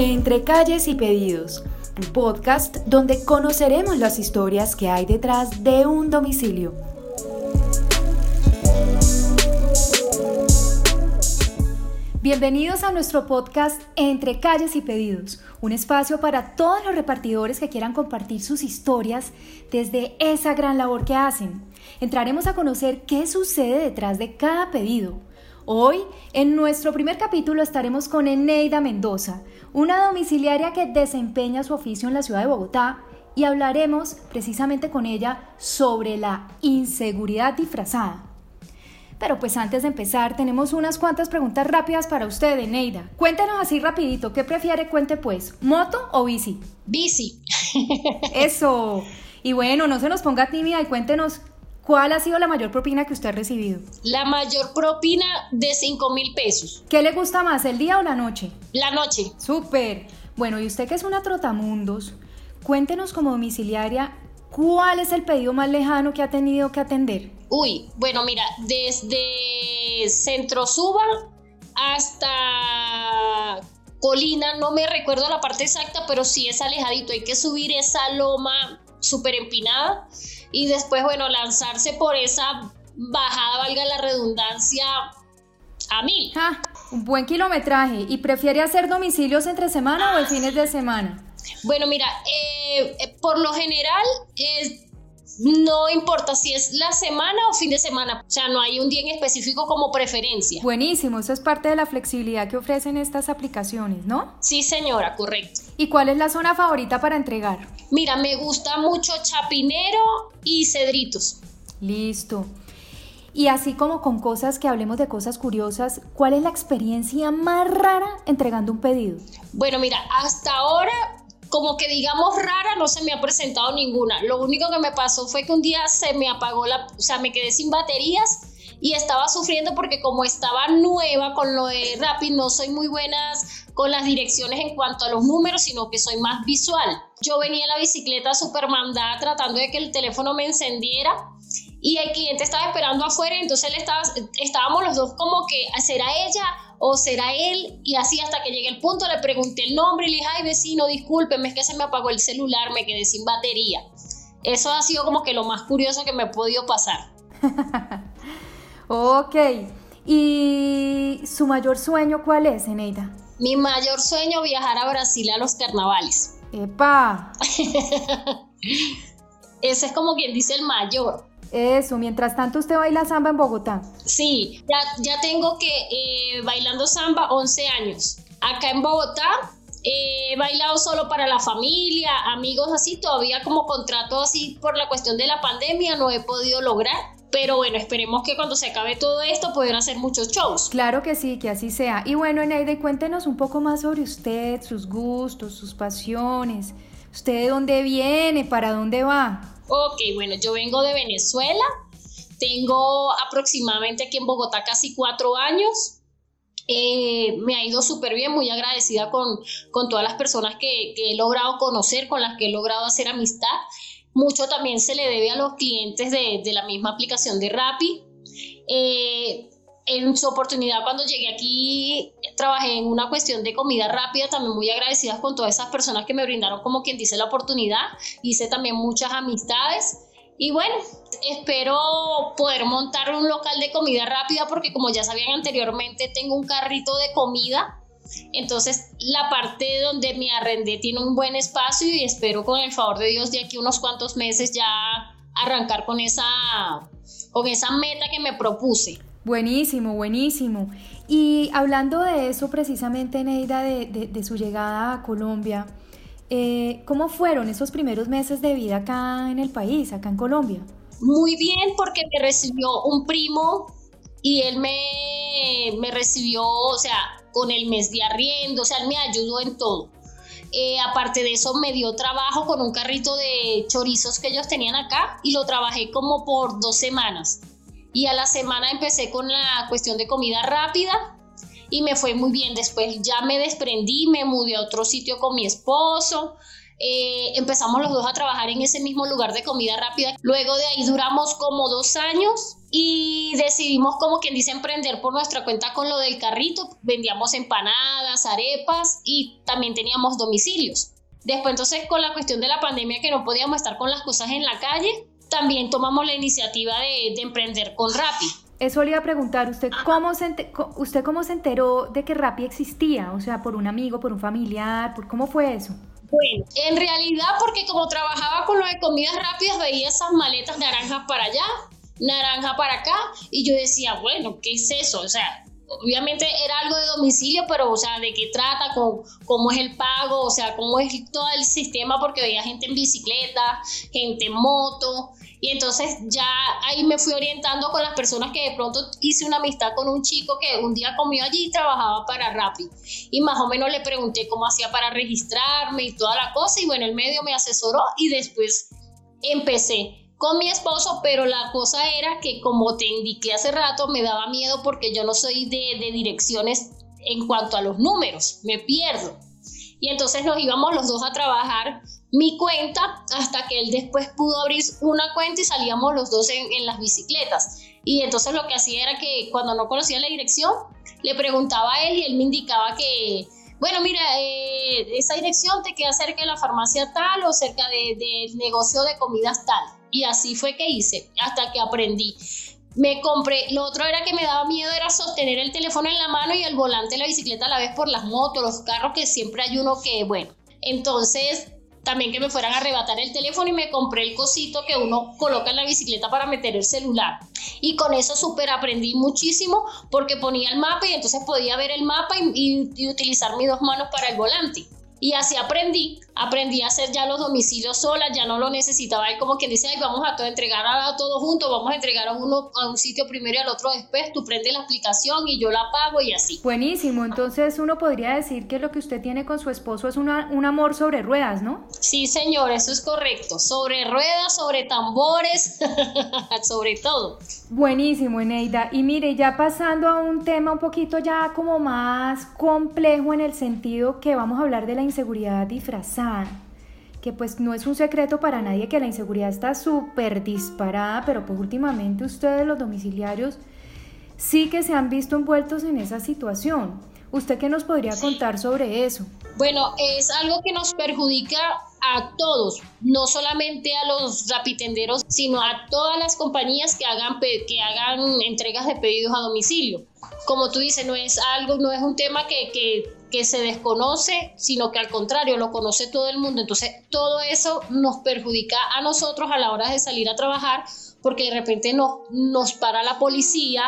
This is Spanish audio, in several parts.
Entre calles y pedidos, un podcast donde conoceremos las historias que hay detrás de un domicilio. Bienvenidos a nuestro podcast Entre calles y pedidos, un espacio para todos los repartidores que quieran compartir sus historias desde esa gran labor que hacen. Entraremos a conocer qué sucede detrás de cada pedido. Hoy, en nuestro primer capítulo, estaremos con Eneida Mendoza, una domiciliaria que desempeña su oficio en la ciudad de Bogotá y hablaremos precisamente con ella sobre la inseguridad disfrazada. Pero pues antes de empezar, tenemos unas cuantas preguntas rápidas para usted, Eneida. Cuéntenos así rapidito, ¿qué prefiere? Cuente pues, ¿moto o bici? Bici. Eso. Y bueno, no se nos ponga tímida y cuéntenos ¿Cuál ha sido la mayor propina que usted ha recibido? La mayor propina de 5 mil pesos. ¿Qué le gusta más, el día o la noche? La noche. Súper. Bueno, y usted que es una trotamundos, cuéntenos como domiciliaria, ¿cuál es el pedido más lejano que ha tenido que atender? Uy, bueno, mira, desde Centro Suba hasta Colina, no me recuerdo la parte exacta, pero sí es alejadito, hay que subir esa loma súper empinada y después, bueno, lanzarse por esa bajada, valga la redundancia, a mil. Ah, un buen kilometraje. ¿Y prefiere hacer domicilios entre semana o el fines de semana? Bueno, mira, eh, eh, por lo general no importa si es la semana o fin de semana, o sea, no hay un día en específico como preferencia. Buenísimo, eso es parte de la flexibilidad que ofrecen estas aplicaciones, ¿no? Sí, señora, correcto. ¿Y cuál es la zona favorita para entregar? Mira, me gusta mucho Chapinero y Cedritos. Listo. Y así como con cosas que hablemos de cosas curiosas, ¿cuál es la experiencia más rara entregando un pedido? Bueno, mira, hasta ahora como que digamos rara, no se me ha presentado ninguna. Lo único que me pasó fue que un día se me apagó la, o sea, me quedé sin baterías y estaba sufriendo porque como estaba nueva con lo de Rapid, no soy muy buenas con las direcciones en cuanto a los números, sino que soy más visual. Yo venía en la bicicleta super mandada tratando de que el teléfono me encendiera y el cliente estaba esperando afuera, entonces él estaba, estábamos los dos como que, ¿será ella o será él? Y así hasta que llegué el punto le pregunté el nombre y le dije, ay vecino, discúlpeme, es que se me apagó el celular, me quedé sin batería. Eso ha sido como que lo más curioso que me ha podido pasar. ok, ¿y su mayor sueño cuál es, Eneida? Mi mayor sueño viajar a Brasil a los carnavales. ¡Epa! Ese es como quien dice el mayor. Eso, mientras tanto usted baila samba en Bogotá. Sí, ya, ya tengo que eh, bailando samba 11 años. Acá en Bogotá he bailado solo para la familia, amigos así, todavía como contrato así por la cuestión de la pandemia no he podido lograr. Pero bueno, esperemos que cuando se acabe todo esto puedan hacer muchos shows. Claro que sí, que así sea. Y bueno, Eneide, cuéntenos un poco más sobre usted, sus gustos, sus pasiones. ¿Usted de dónde viene? ¿Para dónde va? Ok, bueno, yo vengo de Venezuela, tengo aproximadamente aquí en Bogotá casi cuatro años. Eh, me ha ido súper bien, muy agradecida con, con todas las personas que, he logrado conocer, con las que he logrado hacer amistad. Mucho también se le debe a los clientes de, la misma aplicación de Rappi. Eh, en su oportunidad cuando llegué aquí trabajé en una cuestión de comida rápida, también muy agradecida con todas esas personas que me brindaron como quien dice la oportunidad, hice también muchas amistades y bueno, espero poder montar un local de comida rápida porque como ya sabían anteriormente tengo un carrito de comida, entonces la parte donde me arrendé tiene un buen espacio y espero con el favor de Dios de aquí unos cuantos meses ya arrancar con esa, con esa meta que me propuse. Buenísimo, buenísimo. Y hablando de eso precisamente, Neida, de, de, su llegada a Colombia, eh, ¿cómo fueron esos primeros meses de vida acá en el país, acá en Colombia? Muy bien, porque me recibió un primo y él me, me recibió, o sea, con el mes de arriendo, o sea, me ayudó en todo. Eh, aparte de eso, me dio trabajo con un carrito de chorizos que ellos tenían acá y lo trabajé como por dos semanas y a la semana empecé con la cuestión de comida rápida y me fue muy bien. Después ya me desprendí, me mudé a otro sitio con mi esposo. Eh, empezamos los dos a trabajar en ese mismo lugar de comida rápida. Luego de ahí duramos como dos años y decidimos como quien dice emprender por nuestra cuenta con lo del carrito. Vendíamos empanadas, arepas y también teníamos domicilios. Después entonces con la cuestión de la pandemia que no podíamos estar con las cosas en la calle, también tomamos la iniciativa de, emprender con Rappi. Eso le iba a preguntar, ¿usted cómo, se ¿usted cómo se enteró de que Rappi existía? O sea, por un amigo, por un familiar, ¿por cómo fue eso? Bueno, en realidad porque como trabajaba con lo de comidas rápidas, veía esas maletas naranjas para allá, naranja para acá, y yo decía, bueno, ¿qué es eso? O sea, obviamente era algo de domicilio, pero, o sea, de qué trata, cómo, cómo es el pago, o sea, cómo es todo el sistema, porque veía gente en bicicleta, gente en moto, y entonces ya ahí me fui orientando con las personas que de pronto hice una amistad con un chico que un día comió allí y trabajaba para Rappi. Y más o menos le pregunté cómo hacía para registrarme y toda la cosa. Y bueno, el medio me asesoró y después empecé con mi esposo, pero la cosa era que como te indiqué hace rato, me daba miedo porque yo no soy de, de direcciones en cuanto a los números, me pierdo. Y entonces nos íbamos los dos a trabajar mi cuenta hasta que él después pudo abrir una cuenta y salíamos los dos en, las bicicletas. Y entonces lo que hacía era que cuando no conocía la dirección, le preguntaba a él y él me indicaba que, bueno, mira, eh, esa dirección te queda cerca de la farmacia tal o cerca del de negocio de comidas tal. Y así fue que hice, hasta que aprendí. Me compré, lo otro era que me daba miedo era sostener el teléfono en la mano y el volante de la bicicleta a la vez por las motos, los carros, que siempre hay uno que, bueno, entonces también que me fueran a arrebatar el teléfono y me compré el cosito que uno coloca en la bicicleta para meter el celular. Y con eso súper aprendí muchísimo porque ponía el mapa y entonces podía ver el mapa y, y utilizar mis dos manos para el volante. Y así aprendí, aprendí a hacer ya los domicilios sola, ya no lo necesitaba él como quien dice, Ay, vamos a todo entregar a todo junto, vamos a entregar a uno a un sitio primero y al otro después, tú prendes la aplicación y yo la pago y así. Buenísimo, entonces uno podría decir que lo que usted tiene con su esposo es una, un amor sobre ruedas, ¿no? Sí, señor, eso es correcto, sobre ruedas, sobre tambores, sobre todo. Buenísimo, Eneida. Y mire, ya pasando a un tema un poquito ya como más complejo en el sentido que vamos a hablar de la inseguridad disfrazada, que pues no es un secreto para nadie que la inseguridad está súper disparada, pero pues últimamente ustedes los domiciliarios sí que se han visto envueltos en esa situación. ¿Usted qué nos podría contar sobre eso? Bueno, es algo que nos perjudica a todos, no solamente a los rapitenderos, sino a todas las compañías que hagan, que hagan entregas de pedidos a domicilio. Como tú dices, no es algo, no es un tema que, que, que se desconoce, sino que al contrario, lo conoce todo el mundo. Entonces, todo eso nos perjudica a nosotros a la hora de salir a trabajar porque de repente nos, nos para la policía,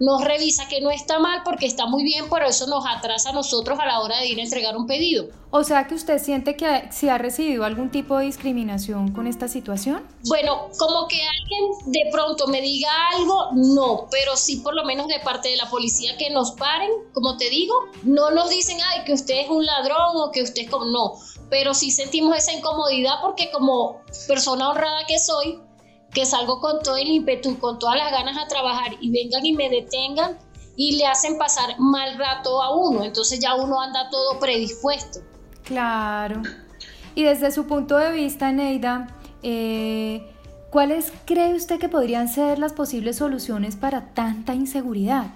nos revisa que no está mal porque está muy bien, pero eso nos atrasa a nosotros a la hora de ir a entregar un pedido. O sea que usted siente que si ha recibido algún tipo de discriminación con esta situación? Bueno, como que alguien de pronto me diga algo, no, pero sí por lo menos de parte de la policía que nos paren, como te digo, no nos dicen, ay, que usted es un ladrón o que usted es como, no, pero sí sentimos esa incomodidad porque como persona honrada que soy, que salgo con todo el ímpetu, con todas las ganas a trabajar y vengan y me detengan y le hacen pasar mal rato a uno. Entonces ya uno anda todo predispuesto. Claro. Y desde su punto de vista, Neida, eh, ¿cuáles cree usted que podrían ser las posibles soluciones para tanta inseguridad?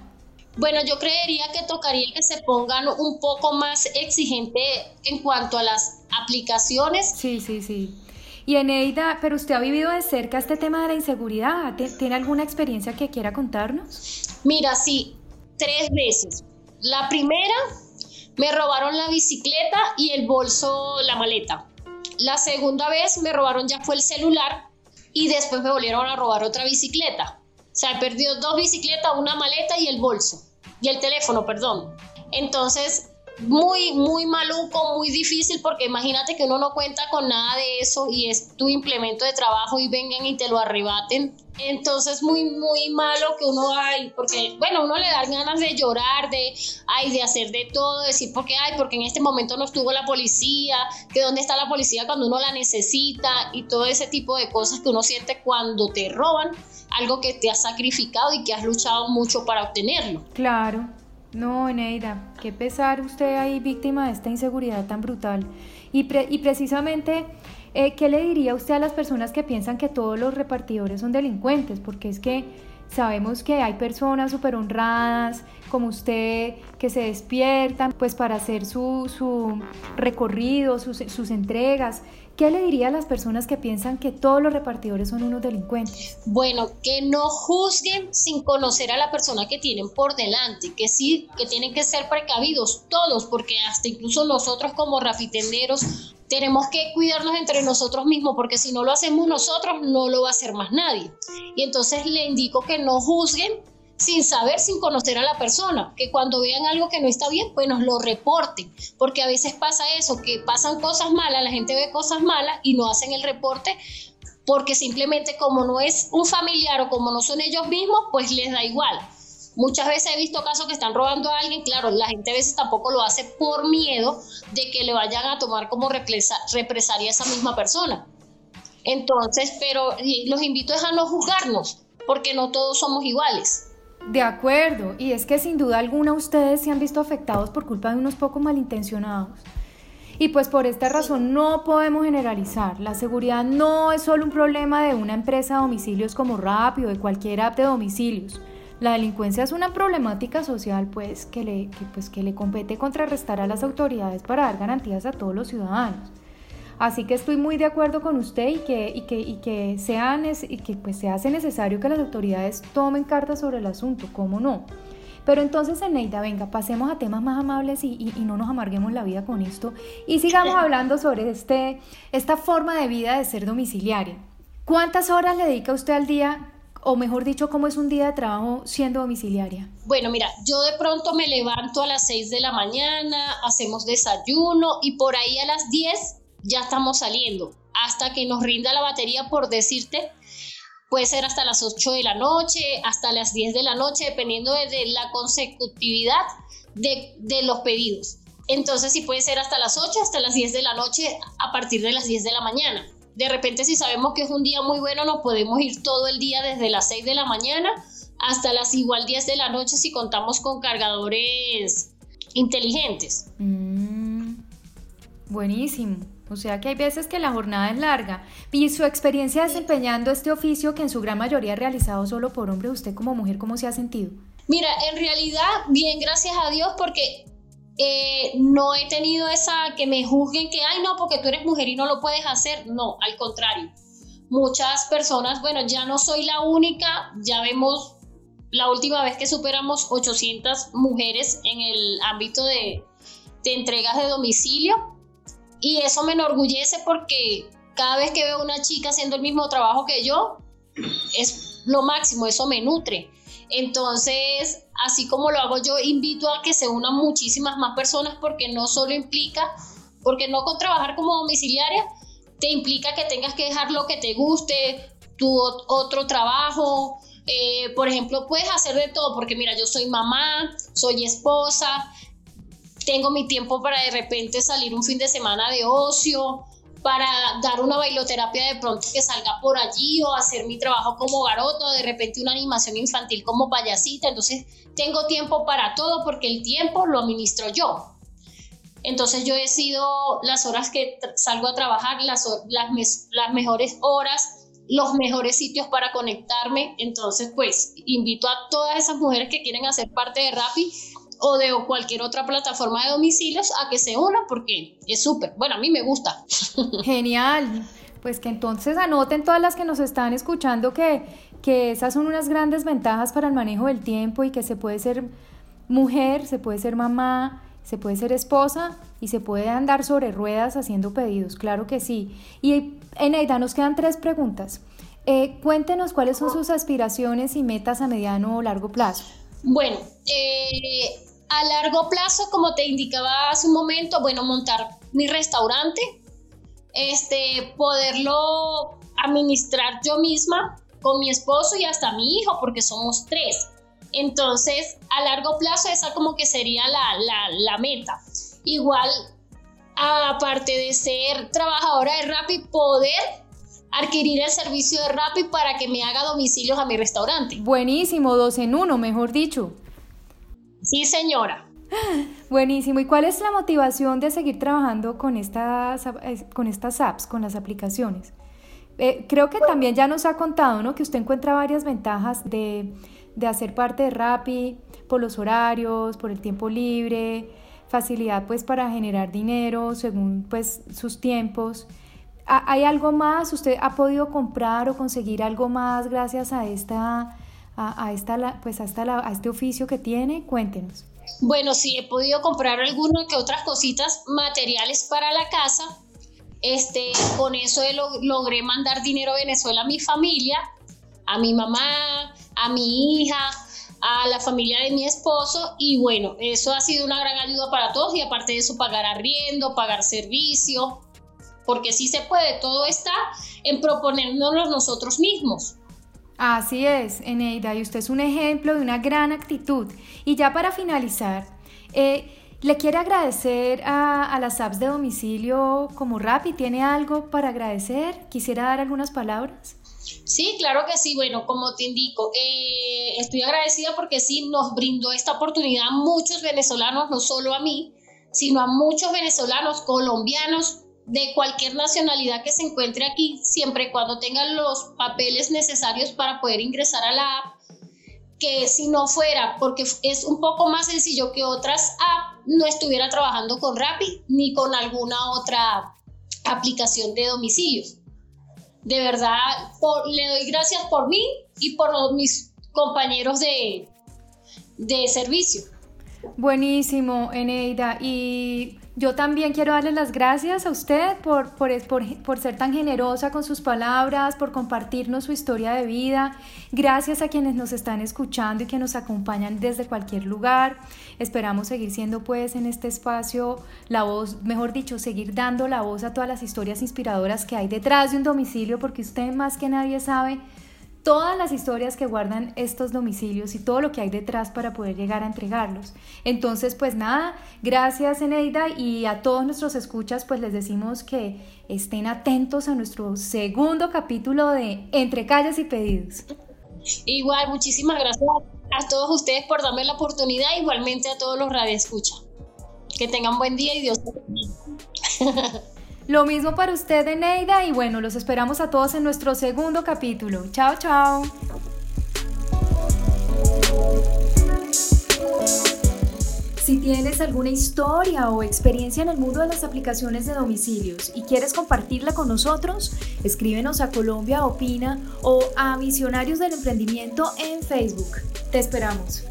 Bueno, yo creería que tocaría que se pongan un poco más exigente en cuanto a las aplicaciones. Sí, sí, sí. Y Eneida, pero usted ha vivido de cerca este tema de la inseguridad. ¿Tiene alguna experiencia que quiera contarnos? Mira, sí, tres veces. La primera, me robaron la bicicleta y el bolso, la maleta. La segunda vez me robaron ya fue el celular y después me volvieron a robar otra bicicleta. O sea, he perdido dos bicicletas, una maleta y el bolso. Y el teléfono, perdón. Entonces, muy, muy maluco, muy difícil, porque imagínate que uno no cuenta con nada de eso y es tu implemento de trabajo y vengan y te lo arrebaten. Entonces, muy, muy malo que uno hay, porque, bueno, uno le da ganas de llorar, de, ay, de hacer de todo, decir, porque, ay, porque en este momento no estuvo la policía, que dónde está la policía cuando uno la necesita y todo ese tipo de cosas que uno siente cuando te roban algo que te has sacrificado y que has luchado mucho para obtenerlo. Claro. No, Eneida, qué pesar usted ahí víctima de esta inseguridad tan brutal. Y, y precisamente, eh, ¿qué le diría usted a las personas que piensan que todos los repartidores son delincuentes? Porque es que sabemos que hay personas súper honradas como usted que se despiertan pues para hacer su, su recorrido, sus, sus entregas ¿Qué le diría a las personas que piensan que todos los repartidores son unos delincuentes? Bueno, que no juzguen sin conocer a la persona que tienen por delante, que sí, que tienen que ser precavidos todos, porque hasta incluso nosotros como rafitenderos tenemos que cuidarnos entre nosotros mismos, porque si no lo hacemos nosotros, no lo va a hacer más nadie. Y entonces le indico que no juzguen sin saber, sin conocer a la persona, que cuando vean algo que no está bien, pues nos lo reporten, porque a veces pasa eso, que pasan cosas malas, la gente ve cosas malas y no hacen el reporte porque simplemente como no es un familiar o como no son ellos mismos, pues les da igual. Muchas veces he visto casos que están robando a alguien, claro, la gente a veces tampoco lo hace por miedo de que le vayan a tomar como represalia a esa misma persona. Entonces, pero los invito a no juzgarnos, porque no todos somos iguales. De acuerdo, y es que sin duda alguna ustedes se han visto afectados por culpa de unos pocos malintencionados. Y pues por esta razón no podemos generalizar. La seguridad no es solo un problema de una empresa de domicilios como Rappi o de cualquier app de domicilios. La delincuencia es una problemática social pues que le, pues, que le compete contrarrestar a las autoridades para dar garantías a todos los ciudadanos. Así que estoy muy de acuerdo con usted y que, y que, y que, y que pues se hace necesario que las autoridades tomen cartas sobre el asunto, ¿cómo no? Pero entonces, Eneida, venga, pasemos a temas más amables y, y, no nos amarguemos la vida con esto y sigamos hablando sobre este, esta forma de vida de ser domiciliaria. ¿Cuántas horas le dedica usted al día o mejor dicho, ¿cómo es un día de trabajo siendo domiciliaria? Bueno, mira, yo de pronto me levanto a las 6 de la mañana, hacemos desayuno y por ahí a las 10 ya estamos saliendo. Hasta que nos rinda la batería, por decirte, puede ser hasta las 8 de la noche, hasta las 10 de la noche, dependiendo de, la consecutividad de, los pedidos. Entonces, sí puede ser hasta las 8, hasta las 10 de la noche, a partir de las 10 de la mañana. De repente, si sabemos que es un día muy bueno, nos podemos ir todo el día desde las 6 de la mañana hasta las igual 10 de la noche si contamos con cargadores inteligentes. Mm, buenísimo. O sea que hay veces que la jornada es larga. Y su experiencia desempeñando este oficio que en su gran mayoría es realizado solo por hombre, ¿usted como mujer cómo se ha sentido? Mira, en realidad, bien, gracias a Dios, porque eh, no he tenido esa que me juzguen que, ay, no, porque tú eres mujer y no lo puedes hacer. No, al contrario. Muchas personas, bueno, ya no soy la única, ya vemos la última vez que superamos 800 mujeres en el ámbito de, de entregas de domicilio y eso me enorgullece porque cada vez que veo una chica haciendo el mismo trabajo que yo, es lo máximo, eso me nutre. Entonces, así como lo hago yo, invito a que se unan muchísimas más personas porque no solo implica, porque no con trabajar como domiciliaria, te implica que tengas que dejar lo que te guste, tu otro trabajo. Eh, por ejemplo, puedes hacer de todo, porque mira, yo soy mamá, soy esposa, tengo mi tiempo para de repente salir un fin de semana de ocio, para dar una bailoterapia de pronto que salga por allí o hacer mi trabajo como garoto, de repente una animación infantil como payasita. Entonces tengo tiempo para todo porque el tiempo lo administro yo. Entonces yo he sido las horas que salgo a trabajar, las, las, las mejores horas, los mejores sitios para conectarme. Entonces pues invito a todas esas mujeres que quieren hacer parte de Rappi o de cualquier otra plataforma de domicilios a que se una porque es súper. Bueno, a mí me gusta. Genial. Pues que entonces anoten todas las que nos están escuchando que, que esas son unas grandes ventajas para el manejo del tiempo y que se puede ser mujer, se puede ser mamá, se puede ser esposa y se puede andar sobre ruedas haciendo pedidos, claro que sí. Y Eneida, nos quedan tres preguntas. Eh, cuéntenos cuáles son sus aspiraciones y metas a mediano o largo plazo. Bueno, eh, a largo plazo, como te indicaba hace un momento, bueno, montar mi restaurante, este, poderlo administrar yo misma con mi esposo y hasta mi hijo, porque somos tres. Entonces, a largo plazo, esa como que sería la, meta. Igual, aparte de ser trabajadora de Rappi, poder adquirir el servicio de Rappi para que me haga domicilios a mi restaurante. Buenísimo, dos en uno, mejor dicho. Sí, señora. Buenísimo. ¿Y cuál es la motivación de seguir trabajando con estas, eh, con estas apps, con las aplicaciones? Eh, creo que también ya nos ha contado, ¿no? Que usted encuentra varias ventajas de, de hacer parte de Rappi por los horarios, por el tiempo libre, facilidad pues para generar dinero según pues sus tiempos. ¿Hay algo más? ¿Usted ha podido comprar o conseguir algo más gracias a esta, a, esta, pues hasta a este oficio que tiene? Cuéntenos. Bueno, sí, he podido comprar algunas que otras cositas, materiales para la casa. Este, con eso logré mandar dinero a Venezuela a mi familia, a mi mamá, a mi hija, a la familia de mi esposo y bueno, eso ha sido una gran ayuda para todos y aparte de eso pagar arriendo, pagar servicio, porque sí se puede, todo está en proponérnoslo nosotros mismos. Así es, Eneida, y usted es un ejemplo de una gran actitud. Y ya para finalizar, eh, ¿le quiere agradecer a, las apps de domicilio como Rappi? ¿Tiene algo para agradecer? ¿Quisiera dar algunas palabras? Sí, claro que sí. Bueno, como te indico, eh, estoy agradecida porque sí nos brindó esta oportunidad a muchos venezolanos, no solo a mí, sino a muchos venezolanos, colombianos, de cualquier nacionalidad que se encuentre aquí, siempre y cuando tengan los papeles necesarios para poder ingresar a la app, que si no fuera, porque es un poco más sencillo que otras apps, no estuviera trabajando con Rappi ni con alguna otra aplicación de domicilios de verdad le doy gracias por mí y por mis compañeros de, de servicio. Buenísimo, Eneida. Y yo también quiero darle las gracias a usted por, por, por, ser tan generosa con sus palabras, por compartirnos su historia de vida. Gracias a quienes nos están escuchando y que nos acompañan desde cualquier lugar. Esperamos seguir siendo pues en este espacio la voz, mejor dicho, seguir dando la voz a todas las historias inspiradoras que hay detrás de un domicilio, porque usted más que nadie sabe todas las historias que guardan estos domicilios y todo lo que hay detrás para poder llegar a entregarlos. Entonces, pues nada, gracias Eneida y a todos nuestros escuchas, pues les decimos que estén atentos a nuestro segundo capítulo de Entre calles y pedidos. Igual, muchísimas gracias a todos ustedes por darme la oportunidad, igualmente a todos los radioescuchas. Que tengan buen día y Dios Lo mismo para usted, Eneida, y bueno, los esperamos a todos en nuestro segundo capítulo. Chao, chao. Si tienes alguna historia o experiencia en el mundo de las aplicaciones de domicilios y quieres compartirla con nosotros, escríbenos a Colombia Opina o a Visionarios del Emprendimiento en Facebook. Te esperamos.